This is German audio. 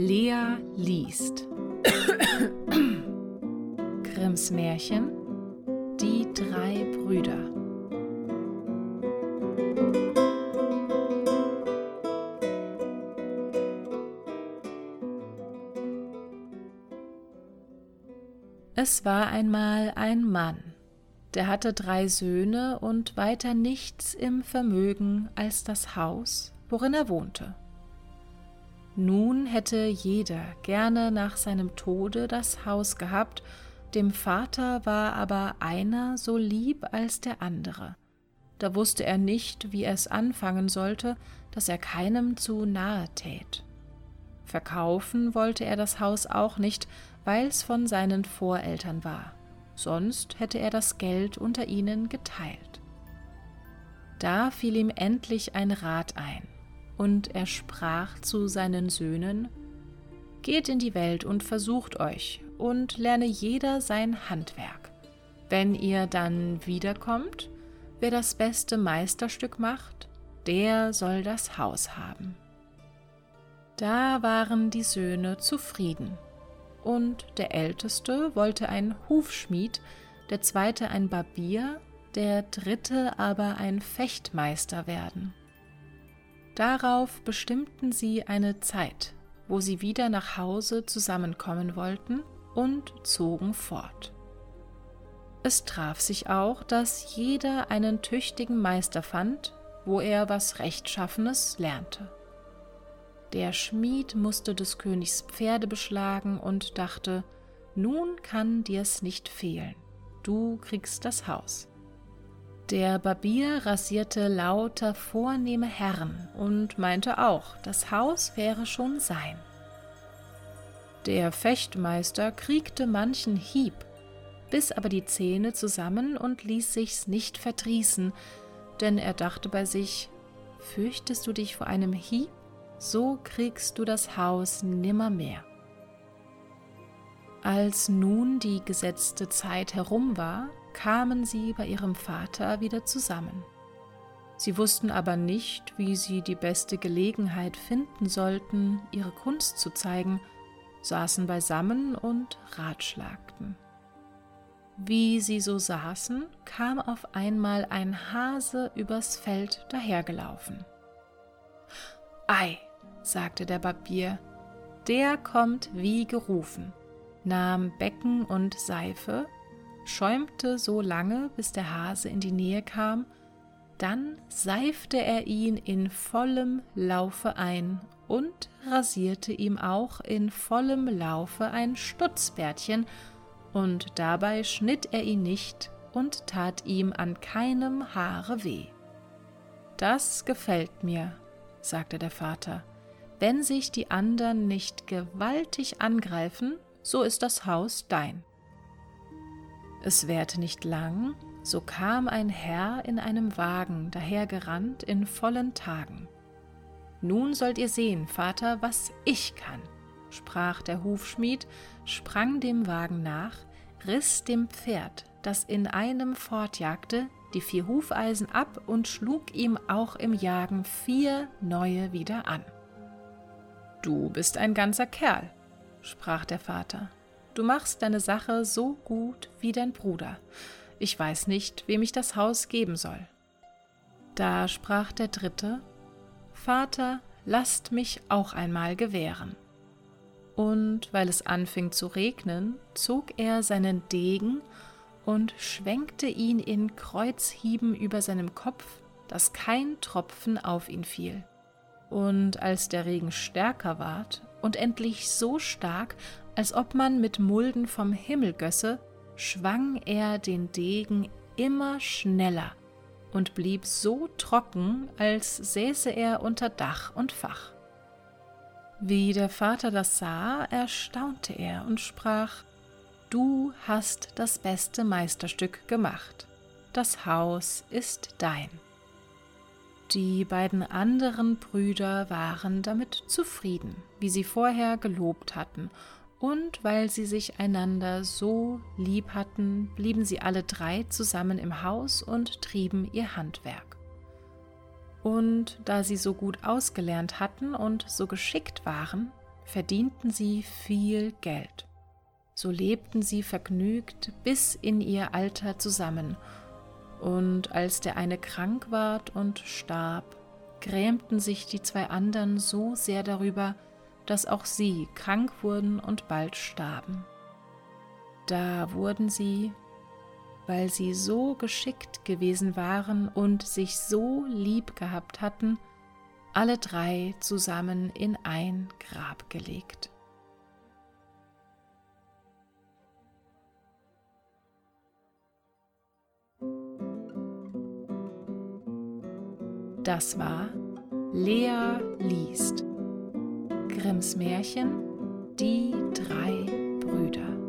Lea liest Grimms Märchen Die drei Brüder Es war einmal ein Mann, der hatte drei Söhne und weiter nichts im Vermögen als das Haus, worin er wohnte. Nun hätte jeder gerne nach seinem Tode das Haus gehabt, dem Vater war aber einer so lieb als der andere. Da wusste er nicht, wie er es anfangen sollte, dass er keinem zu nahe tät. Verkaufen wollte er das Haus auch nicht, weil's von seinen Voreltern war, sonst hätte er das Geld unter ihnen geteilt. Da fiel ihm endlich ein Rat ein, und er sprach zu seinen Söhnen Geht in die Welt und versucht euch, und lerne jeder sein Handwerk. Wenn ihr dann wiederkommt, wer das beste Meisterstück macht, der soll das Haus haben. Da waren die Söhne zufrieden und der älteste wollte ein Hufschmied, der zweite ein Barbier, der dritte aber ein Fechtmeister werden. Darauf bestimmten sie eine Zeit, wo sie wieder nach Hause zusammenkommen wollten und zogen fort. Es traf sich auch, dass jeder einen tüchtigen Meister fand, wo er was Rechtschaffenes lernte. Der Schmied musste des Königs Pferde beschlagen und dachte, nun kann dir's nicht fehlen, du kriegst das Haus. Der Barbier rasierte lauter vornehme Herren und meinte auch, das Haus wäre schon sein. Der Fechtmeister kriegte manchen Hieb, biss aber die Zähne zusammen und ließ sich's nicht verdrießen, denn er dachte bei sich, fürchtest du dich vor einem Hieb? so kriegst du das Haus nimmermehr. Als nun die gesetzte Zeit herum war, kamen sie bei ihrem Vater wieder zusammen. Sie wussten aber nicht, wie sie die beste Gelegenheit finden sollten, ihre Kunst zu zeigen, saßen beisammen und ratschlagten. Wie sie so saßen, kam auf einmal ein Hase übers Feld dahergelaufen. Ei, sagte der Barbier, der kommt wie gerufen, nahm Becken und Seife, schäumte so lange, bis der Hase in die Nähe kam, dann seifte er ihn in vollem Laufe ein und rasierte ihm auch in vollem Laufe ein Stutzbärtchen, und dabei schnitt er ihn nicht und tat ihm an keinem Haare weh. Das gefällt mir, sagte der Vater, wenn sich die anderen nicht gewaltig angreifen, so ist das Haus dein. Es währte nicht lang, so kam ein Herr in einem Wagen dahergerannt in vollen Tagen. Nun sollt ihr sehen, Vater, was ich kann, sprach der Hufschmied, sprang dem Wagen nach, riss dem Pferd, das in einem fortjagte, die vier Hufeisen ab und schlug ihm auch im Jagen vier neue wieder an. Du bist ein ganzer Kerl, sprach der Vater. Du machst deine Sache so gut wie dein Bruder. Ich weiß nicht, wem ich das Haus geben soll. Da sprach der Dritte, Vater, lasst mich auch einmal gewähren. Und weil es anfing zu regnen, zog er seinen Degen und schwenkte ihn in Kreuzhieben über seinem Kopf, dass kein Tropfen auf ihn fiel. Und als der Regen stärker ward und endlich so stark, als ob man mit Mulden vom Himmel gösse, schwang er den Degen immer schneller und blieb so trocken, als säße er unter Dach und Fach. Wie der Vater das sah, erstaunte er und sprach Du hast das beste Meisterstück gemacht, das Haus ist dein. Die beiden anderen Brüder waren damit zufrieden, wie sie vorher gelobt hatten, und weil sie sich einander so lieb hatten, blieben sie alle drei zusammen im Haus und trieben ihr Handwerk. Und da sie so gut ausgelernt hatten und so geschickt waren, verdienten sie viel Geld. So lebten sie vergnügt bis in ihr Alter zusammen, und als der eine krank ward und starb, grämten sich die zwei anderen so sehr darüber, dass auch sie krank wurden und bald starben. Da wurden sie, weil sie so geschickt gewesen waren und sich so lieb gehabt hatten, alle drei zusammen in ein Grab gelegt. Das war Lea liest. Grimms Märchen Die drei Brüder.